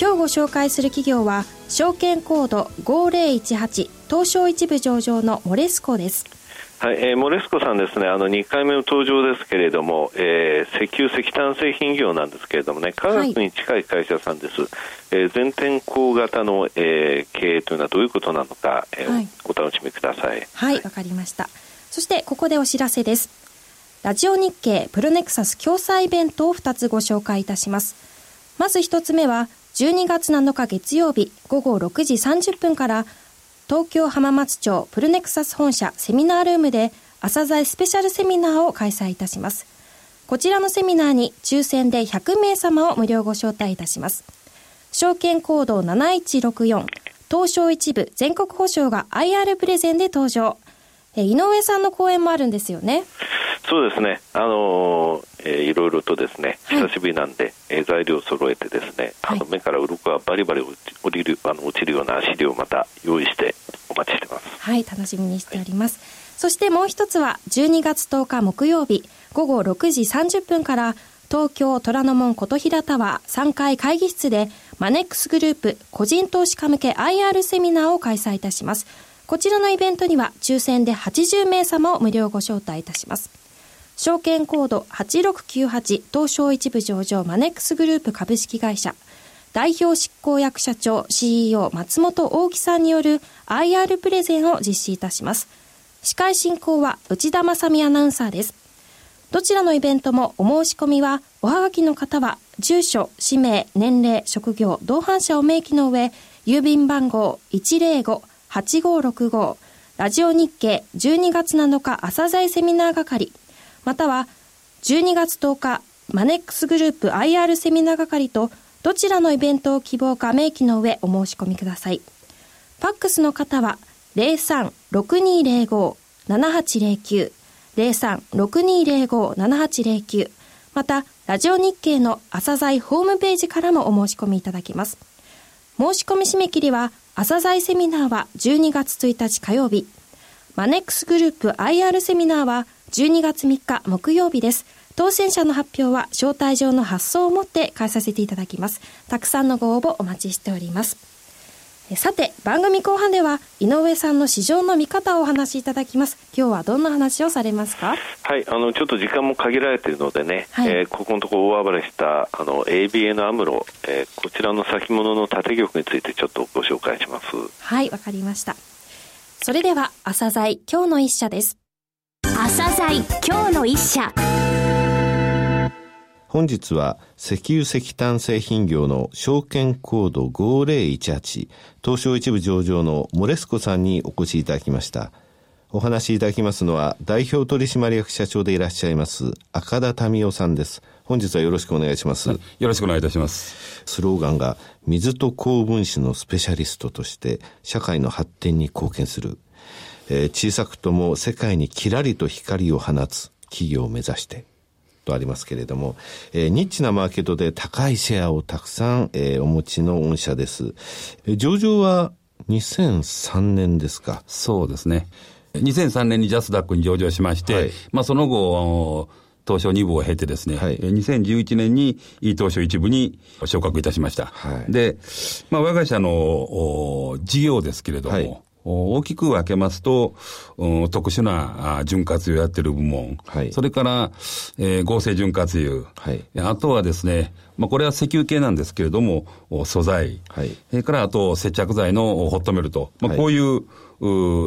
今日ご紹介する企業は証券コード5018東証一部上場のモレスコですはい、えー、モレスコさんですね、あの2回目の登場ですけれども、えー、石油石炭製品業なんですけれどもね、科学に近い会社さんです。はい、えー、全天候型の、えー、経営というのはどういうことなのか、えー、はい、お楽しみください。はい、わ、はい、かりました。そしてここでお知らせです。ラジオ日経プロネクサス共催イベントを2つご紹介いたします。まず1つ目は、12月7日月曜日午後6時30分から東京浜松町プルネクサス本社セミナールームで朝鮮スペシャルセミナーを開催いたします。こちらのセミナーに抽選で100名様を無料ご招待いたします。証券コード7164東証一部全国保証が IR プレゼンで登場。井上さんの講演もあるんですよね？そうですね。あのー、えー、いろいろとですね、久しぶりなんで、はい、えー、材料を揃えてですね、あの目から鱗がバリバリ落ちるあの落ちるような資料をまた用意してお待ちしてます。はい、楽しみにしております。はい、そしてもう一つは12月10日木曜日午後6時30分から東京虎ノ門琴平タワー3階会議室でマネックスグループ個人投資家向け IR セミナーを開催いたします。こちらのイベントには抽選で80名様を無料ご招待いたします。証券コード8698東証一部上場マネックスグループ株式会社代表執行役社長 CEO 松本大木さんによる IR プレゼンを実施いたします。司会進行は内田正美アナウンサーです。どちらのイベントもお申し込みは、おはがきの方は、住所、氏名、年齢、職業、同伴者を明記の上、郵便番号105-8565、ラジオ日経12月7日朝鮮セミナー係、または12月10日マネックスグループ IR セミナー係とどちらのイベントを希望か明記の上お申し込みください。ファックスの方は03-6205-7809 03-6205-7809また、ラジオ日経の朝鮮ホームページからもお申し込みいただけます。申し込み締め切りは、朝鮮セミナーは12月1日火曜日、マネックスグループ IR セミナーは12月3日木曜日です。当選者の発表は招待状の発送をもって返させていただきます。たくさんのご応募お待ちしております。さて、番組後半では井上さんの市場の見方をお話しいただきます。今日はどんな話をされますか？はい、あの、ちょっと時間も限られているのでね、はい、えー、ここのところ大暴れしたあの ABN アムロ、えー、こちらの先物の縦玉についてちょっとご紹介します。はい、わかりました。それでは、朝鮮今日の一社です。朝鮮今日の一社。本日は石油石炭製品業の証券コード5018東証一部上場のモレスコさんにお越しいただきました。お話しいただきますのは代表取締役社長でいらっしゃいます赤田民夫さんです。本日はよろしくお願いします、はい、よろしくお願いいたします。スローガンが水と高分子のスペシャリストとして社会の発展に貢献する。えー、小さくとも世界にキラリと光を放つ企業を目指してとありますけれども、えー、ニッチなマーケットで高いシェアをたくさん、えー、お持ちの御社です。えー、上場は2003年ですかそうですね。2003年にジャスダックに上場しまして、はい、まあその後、東証2部を経てですね、はい、2011年に東証1部に昇格いたしました。はい、で、まあ我が社の事業ですけれども、はい。大きく分けますと、特殊な潤滑油をやってる部門、はい、それから、えー、合成潤滑油、はい、あとはですね、まあ、これは石油系なんですけれども、素材、はい、それからあと接着剤のホットメルト、まあ、こういう、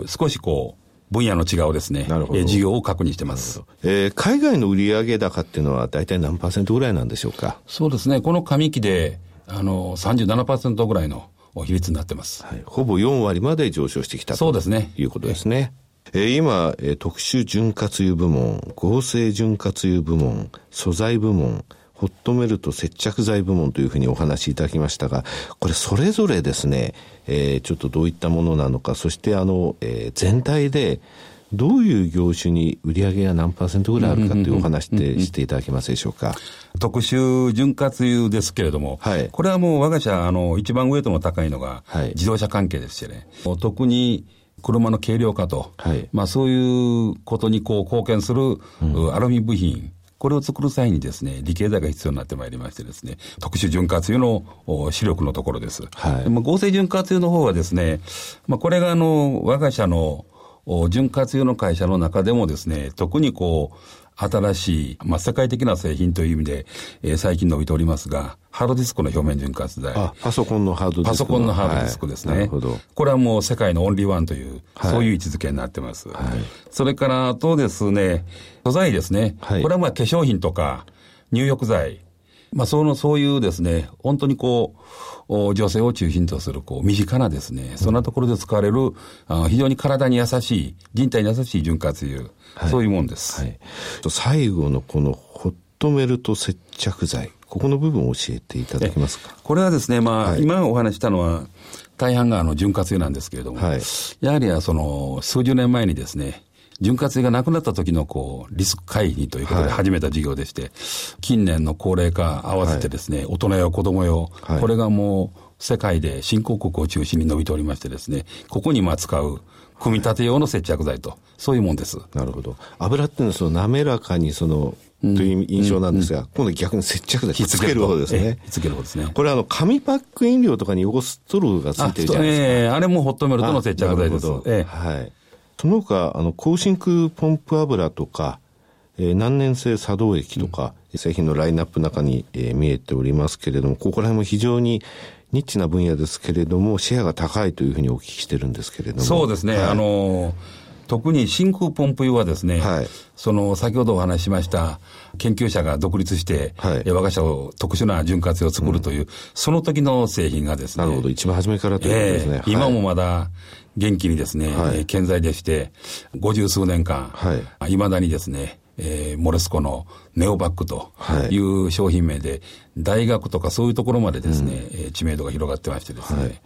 う少しこう、分野の違うですね、え事業を確認してます。えー、海外の売上高っていうのは大体何パーセントぐらいなんでしょうか？そうですね、この上期で、あの、37%ぐらいの比率になってます。はい、ほぼ4割まで上昇してきたそうですね。ということですね。えー、今、えー、特殊潤滑油部門、合成潤滑油部門、素材部門、ホットメルト接着剤部門というふうにお話しいただきましたが、これそれぞれですね、えー、ちょっとどういったものなのか、そしてあの、えー、全体で、どういう業種に売り上げが何パーセントぐらいあるかというお話でしていただけますでしょうか？特殊潤滑油ですけれども、はい、これはもう我が社、あの、一番ウェイトの高いのが、自動車関係ですしね、はい、特に車の軽量化と、はい、まあそういうことにこう貢献する、うん、アルミ部品、これを作る際にですね、理系剤が必要になってまいりましてですね、特殊潤滑油の主力のところです。はい、まあ、合成潤滑油の方はですね、まあこれがあの、我が社の潤滑油の会社の中でもですね、特にこう、新しい、まあ、世界的な製品という意味で、えー、最近伸びておりますが、ハードディスクの表面潤滑剤。あ、パソコンのハードディスクパソコンのハードディスクですね。はい、なるほど。これはもう世界のオンリーワンという、はい、そういう位置づけになってます。はい、それから、あとですね、素材ですね。はい、これはまあ化粧品とか、入浴剤、まあ、その、そういうですね、本当にこう、女性を中心とする、こう、身近なですね、そんなところで使われる、あ非常に体に優しい、人体に優しい潤滑油、はい、そういうもんです。はい。最後のこのホットメルト接着剤、ここの部分を教えていただけますか？これはですね、まあ、はい、今お話したのは、大半があの潤滑油なんですけれども、はい、やはりその数十年前にですね、潤滑油がなくなった時のこう、リスク回避ということで始めた事業でして、はい、近年の高齢化合わせてですね、はい、大人用子供用、はい、これがもう世界で新興国を中心に伸びておりましてですね、ここにまあ使う、組み立て用の接着剤と、そういうもんです。なるほど。油っていうのはその滑らかにその、という印象なんですが、うんうん、今度逆に接着剤ひっつける方ですね。ひっつける方ですね。これあの、紙パック飲料とかに汚すトローがついてるじゃないですか。ええー、あれもホットメルトの接着剤です。えー、はい。その他、あの、高真空ポンプ油とか、えー、難燃性作動液とか、うん、製品のラインナップの中に、えー、見えておりますけれども、ここら辺も非常にニッチな分野ですけれども、シェアが高いというふうにお聞きしてるんですけれども。そうですね。はい、あのー特に真空ポンプ用はですね、はい、その先ほどお話ししました研究者が独立して、はい、我が社を特殊な潤滑油を作るという、うん、その時の製品がですね。なるほど、一番初めからということですね。えー、今もまだ元気にですね、はい、健在でして、五十数年間、はい、まだにですね、えー、モレスコのネオバックとい。う商品名で、大学とかそういうところまでですね、うん、知名度が広がってましてですね、はい、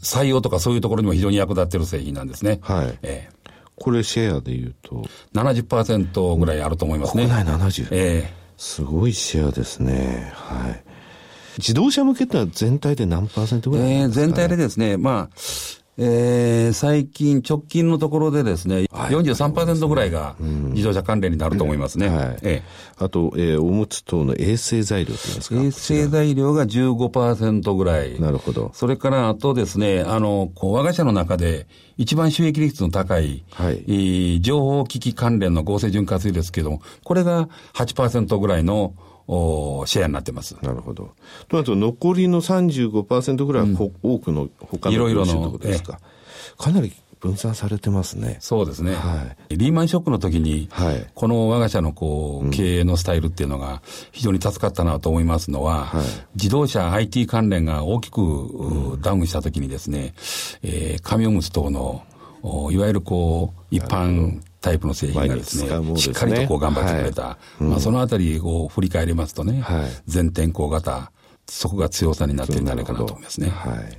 採用とかそういうところにも非常に役立っている製品なんですね。はい。えーこれシェアでいうと70%ぐらいあると思いますね。国内 70? ええー、すごいシェアですね。はい。自動車向けってのは全体で何パーセントぐらいですか、ね、えー、全体でですね、まあ、えー、最近、直近のところでですね、はい、43%ぐらいが自動車関連になると思いますね。うん、はい。ええ、あと、えー、おむつ等の衛生材料といいますか？衛生材料が15%ぐらい。なるほど。それから、あとですね、あの、こう我が社の中で一番収益率の高い、はい、えー、情報機器関連の合成潤滑油ですけども、これが8%ぐらいのおシェアになってます。なるほど。となると、残りの35%ぐらいは、うん、多くの他の業種ってことですか？かなり分散されてますね。そうですね。はい、リーマンショックの時に、はい、この我が社のこう、経営のスタイルっていうのが非常に助かったなと思いますのは、はい、自動車 IT 関連が大きく、うん、ダウンした時にですね、えー、紙おむつ等の、いわゆるこう、一般タイプの製品がですね、ねしっかりとこう頑張ってくれた。はいまあ、そのあたりを振り返りますとね、はい、全天候型、そこが強さになってるんじゃないかなと思いますね。はい。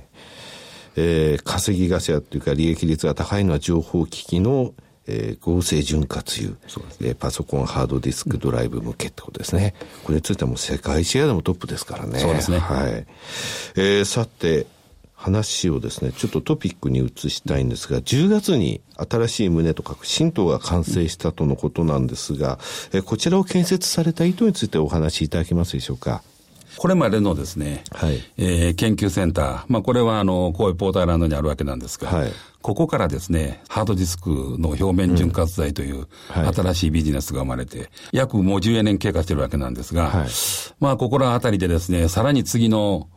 えー、稼ぎ頭というか利益率が高いのは情報機器のえー、合成潤滑油、えー、パソコン、ハードディスク、ドライブ向けってことですね。これについてはもう世界シェアでもトップですからね。そうですね。はい。えー、さて、話をですね、ちょっとトピックに移したいんですが、10月に新しい棟と書く新党が完成したとのことなんですが、えこちらを建設された意図についてお話しいただけますでしょうか？これまでのですね、はい、えー、研究センター、まあ、これはあの、神戸ポーターランドにあるわけなんですが、はい、ここからですね、ハードディスクの表面潤滑剤という新しいビジネスが生まれて、約もう10年経過してるわけなんですが、はい、まあ、ここらあたりでですね、さらに次の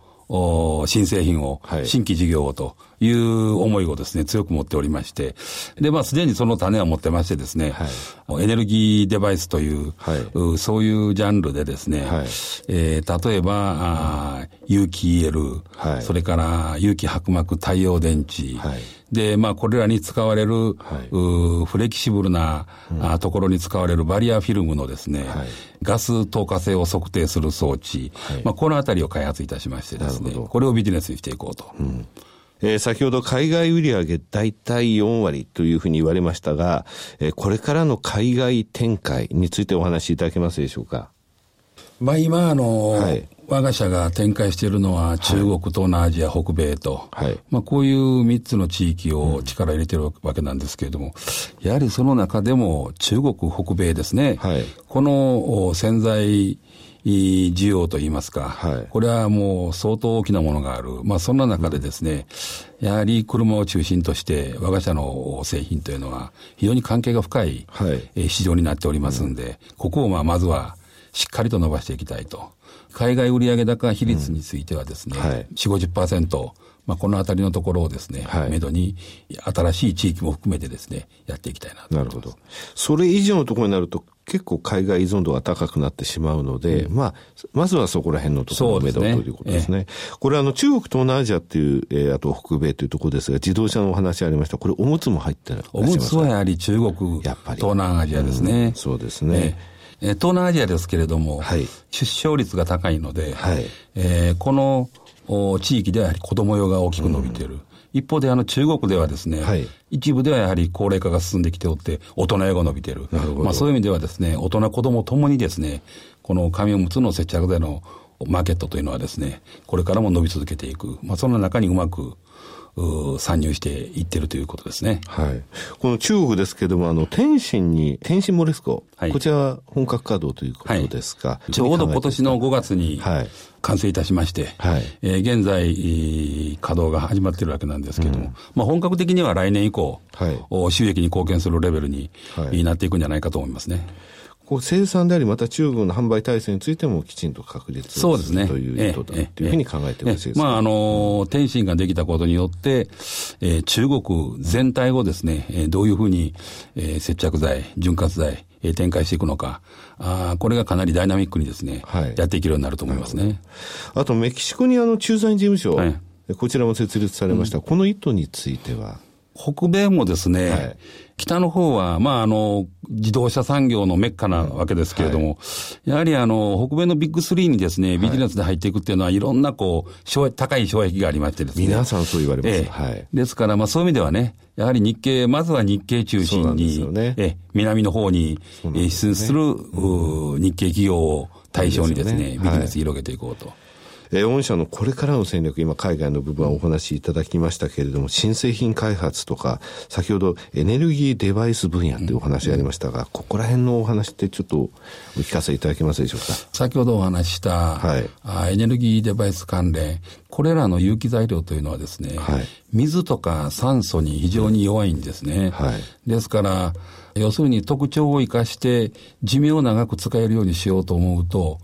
新製品を、新規事業をという思いをですね、強く持っておりまして、で、まあ、すでにその種は持ってましてですね、はい、エネルギーデバイスという、はい、そういうジャンルでですね、はい、えー、例えば、あ有機 EL、はい、それから有機薄膜太陽電池、はい、で、まあ、これらに使われる、はい、フレキシブルな、うん、ところに使われるバリアフィルムのですね、はい、ガス透過性を測定する装置、はい、まあ、このあたりを開発いたしましてですね、これをビジネスにしていこうと。うん。えー、先ほど海外売上大体4割というふうに言われましたが、えー、これからの海外展開についてお話しいただけますでしょうか？まあ今、あの、はい、我が社が展開しているのは中国、東南アジア、北米と、はい、まあこういう3つの地域を力入れてるわけなんですけれども、やはりその中でも中国、北米ですね、はい、この潜在需要といいますか、はい、これはもう相当大きなものがある。まあそんな中でですね、うん、やはり車を中心として我が社の製品というのは非常に関係が深い、市場になっておりますんで、うん、ここをまあまずはしっかりと伸ばしていきたいと。海外売上高比率についてはですね、うんはい、4、50%、まあ、このあたりのところをですね、はい、めどに、新しい地域も含めてですね、やっていきたいなとなるほど。それ以上のところになると、結構海外依存度が高くなってしまうので、うん、まあ、まずはそこら辺のところをめどということですね。すねこれあの、中国、東南アジアっていう、えー、あと北米というところですが、自動車のお話ありました。これおむつも入ってらっしゃいますおむつはやはり中国、やっぱり東南アジアですね。うん、そうですね。えーえー、東南アジアですけれども、はい、出生率が高いので、はい、えー、この地域ではやはり子供用が大きく伸びている。うん、一方であの中国ではですね、はい、一部ではやはり高齢化が進んできておって、大人用が伸びている。まあそういう意味ではですね、大人子供ともにですね、この紙おむつの接着剤のマーケットというのはですね、これからも伸び続けていく。まあその中にうまく参入していってるということですね。はい。この中国ですけども、あの、天津に、天津モレスコ、はい、こちらは本格稼働ということですか、はい、ちょうど今年の5月に完成いたしまして、はい、えー、現在、稼働が始まっているわけなんですけれども、うん、まあ本格的には来年以降、はい、収益に貢献するレベルに、なっていくんじゃないかと思いますね。こう生産であり、また中国の販売体制についてもきちんと確立そうですね。ということだというふうに考えてよろしいですか、まあ、あの、天津ができたことによって、えー、中国全体をですね、えー、どういうふうに、えー、接着剤、潤滑剤、えー、展開していくのか、あこれがかなりダイナミックにですね、はい、やっていけるようになると思いますね。あと、メキシコにあの駐在事務所、はい、こちらも設立されました。うん、この意図については？北米もですね、はい。北の方は、まあ、あの、自動車産業のメッカなわけですけれども、はい、やはりあの、北米のビッグスリーにですね、ビジネスで入っていくっていうのは、いろんなこう、高い障壁がありましてですね。皆さんそう言われます。えはい。ですから、まあそういう意味ではね、やはり日経、まずは日経中心に、ね、え南の方に進出する、ね、日系企業を対象にですね、ビジネス広げていこうと。えー、御社のこれからの戦略、今海外の部分はお話しいただきましたけれども、新製品開発とか、先ほどエネルギーデバイス分野というお話ありましたが、ここら辺のお話ってちょっとお聞かせいただけますでしょうか？先ほどお話した、はい、あエネルギーデバイス関連、これらの有機材料というのはですね、はい、水とか酸素に非常に弱いんですね。はい、ですから、要するに特徴を生かして寿命を長く使えるようにしようと思うと、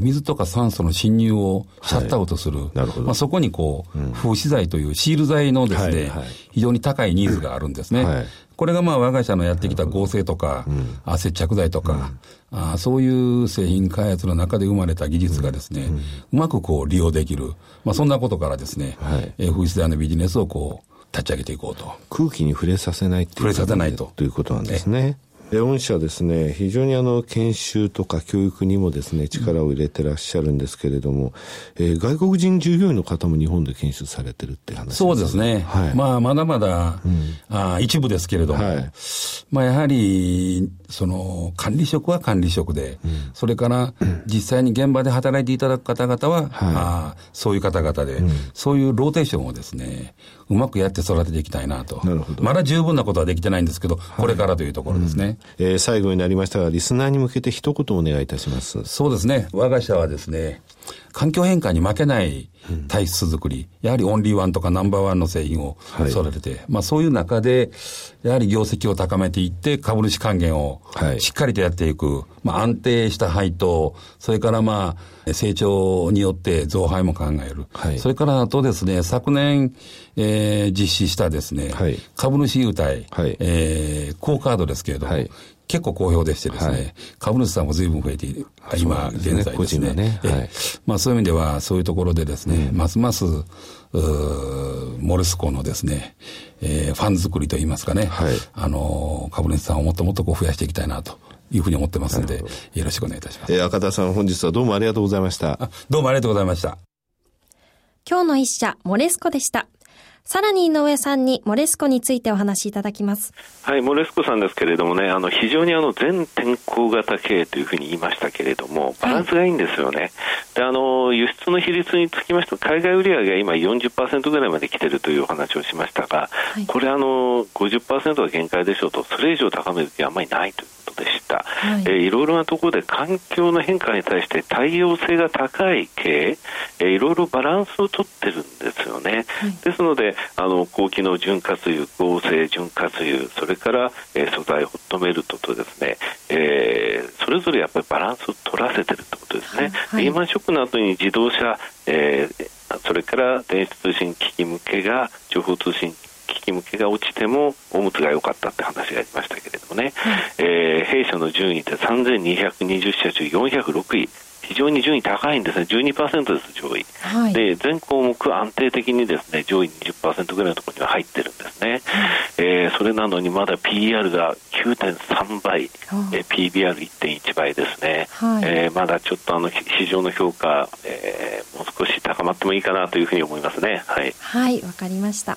水とか酸素の侵入をシャットアウトする。はい、なるほど。まあ、そこにこう、うん、封止剤というシール剤のですね、はいはい、非常に高いニーズがあるんですね。はい、これがまあ我が社のやってきた合成とか、うん、接着剤とか、うん、あそういう製品開発の中で生まれた技術がですね、うん、うまくこう利用できる。まあそんなことからですね、はい、封止剤のビジネスをこう、立ち上げていこうと。空気に触れさせない触れさせないと。ということなんですね。御社ですね、非常にあの、研修とか教育にもですね、力を入れてらっしゃるんですけれども、うん、えー、外国人従業員の方も日本で研修されてるって話ですそうですね。はい、まあ、まだまだ、うん、あ一部ですけれども、はい、まあ、やはり、その、管理職は管理職で、うん、それから、実際に現場で働いていただく方々は、はい、あそういう方々で、そういうローテーションをですね、うまくやって育てていきたいなと。なるほど。まだ十分なことはできてないんですけど、これからというところですね。うん、えー、最後になりましたが、リスナーに向けて一言お願いいたします。そうですね。我が社はですね、環境変化に負けない体質作り、やはりオンリーワンとかナンバーワンの製品を育てて、はい、まあそういう中で、やはり業績を高めていって、株主還元をしっかりとやっていく、まあ安定した配当、それからまあ成長によって増配も考える。はい、それからあとですね、昨年、えー、実施したですね、はい、株主優待、はい、えー、高カードですけれども、結構好評でしてですね、はい、株主さんも随分増えている、今、現在ですね。ねはい、まあそういう意味では、そういうところでですね、うん、ますます、モルスコのですね、えー、ファン作りといいますかね、はい、あの、株主さんをもっともっとこう増やしていきたいなと。いうふうに思ってますので、よろしくお願いいたします。えー、赤田さん、本日はどうもありがとうございました。どうもありがとうございました。今日の一社、モレスコでした。さらに井上さんにモレスコについてお話しいただきます。はい、モレスコさんですけれどもね、あの非常にあの全天候型経営というふうに言いましたけれども、バランスがいいんですよね。はい、で、あの輸出の比率につきまして、海外売上が今40%ぐらいまで来てるというお話をしましたが、はい、これあの50%が限界でしょうと、それ以上高める気はあんまりないというでした。はいえー、いろいろなところで環境の変化に対して対応性が高い経営、えー、いろいろバランスをとってるんですよね。はい、ですので、あの高機能潤滑油、合成潤滑油、それから、えー、素材ホットメルトとですね、えー、それぞれやっぱりバランスを取らせてるってことですね。はい、リーマンショックの後に自動車、えー、それから電子通信機器向けが情報通信機器向けが落ちてもおむつが良かったって話がありましたけれどもね、はい、えー、弊社の順位って3220社中406位。非常に順位高いんですね、12%です、上位、はい、で全項目安定的にですね上位20%ぐらいのところには入ってるんですね、はい、えー、それなのにまだ PR が9.3倍、えー、PBR1.1 倍ですね、はい、えー、まだちょっとあの市場の評価、えー、もう少し高まってもいいかなというふうに思いますね。はい、はい、わかりました。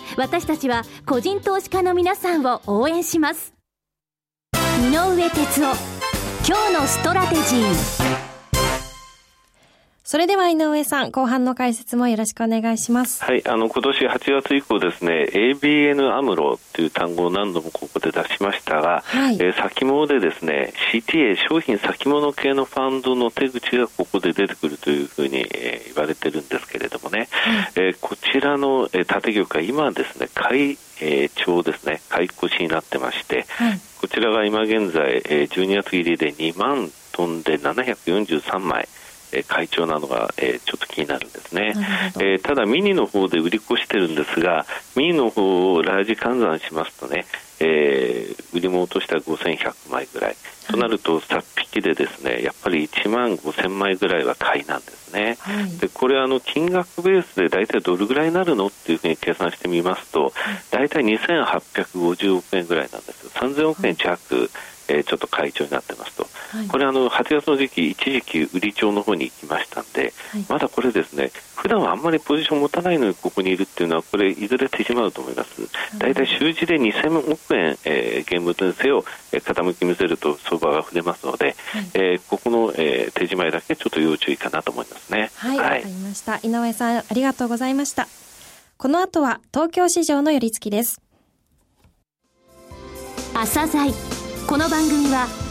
私たちは個人投資家の皆さんを応援します。井上哲夫今日のストラテジー。それでは井上さん、後半の解説もよろしくお願いします。はい、あの、今年8月以降ですね、ABN アムロという単語を何度もここで出しましたが、はい、えー、先物でですね、CTA 商品先物系のファンドの手口がここで出てくるというふうに、えー、言われてるんですけれどもね、はい、えー、こちらの、えー、縦玉が今ですね、買い、えー、調ですね、買い越しになってまして、はい、こちらが今現在、えー、12月切りで2万トンで743枚、え会長なのが、えちょっと気になるんですね、えただミニの方で売り越してるんですがミニの方をラージ換算しますとね、えー、売りも落としたら5100枚ぐらい、となるとさ引きでですねやっぱり1万5000枚ぐらいは買いなんですね、はい、でこれあの金額ベースで大体どれぐらいになるのっていうふうに計算してみますと大体2850億円ぐらいなんです。3000億円弱、えー、ちょっと会長になってますと、はい、これあの8月の時期一時期売り帳の方に行きましたんで、はい、まだこれですね普段はあんまりポジション持たないのにここにいるっていうのはこれいずれ手締まうと思います。大体週次で2000億円、えー、現物にせよ、えー、傾き見せると相場が触れますので、はい、えー、ここの、えー、手締まいだけちょっと要注意かなと思いますね。はいわ、はい、かりました。井上さんありがとうございました。この後は東京市場の寄り付きです。朝鮮。この番組は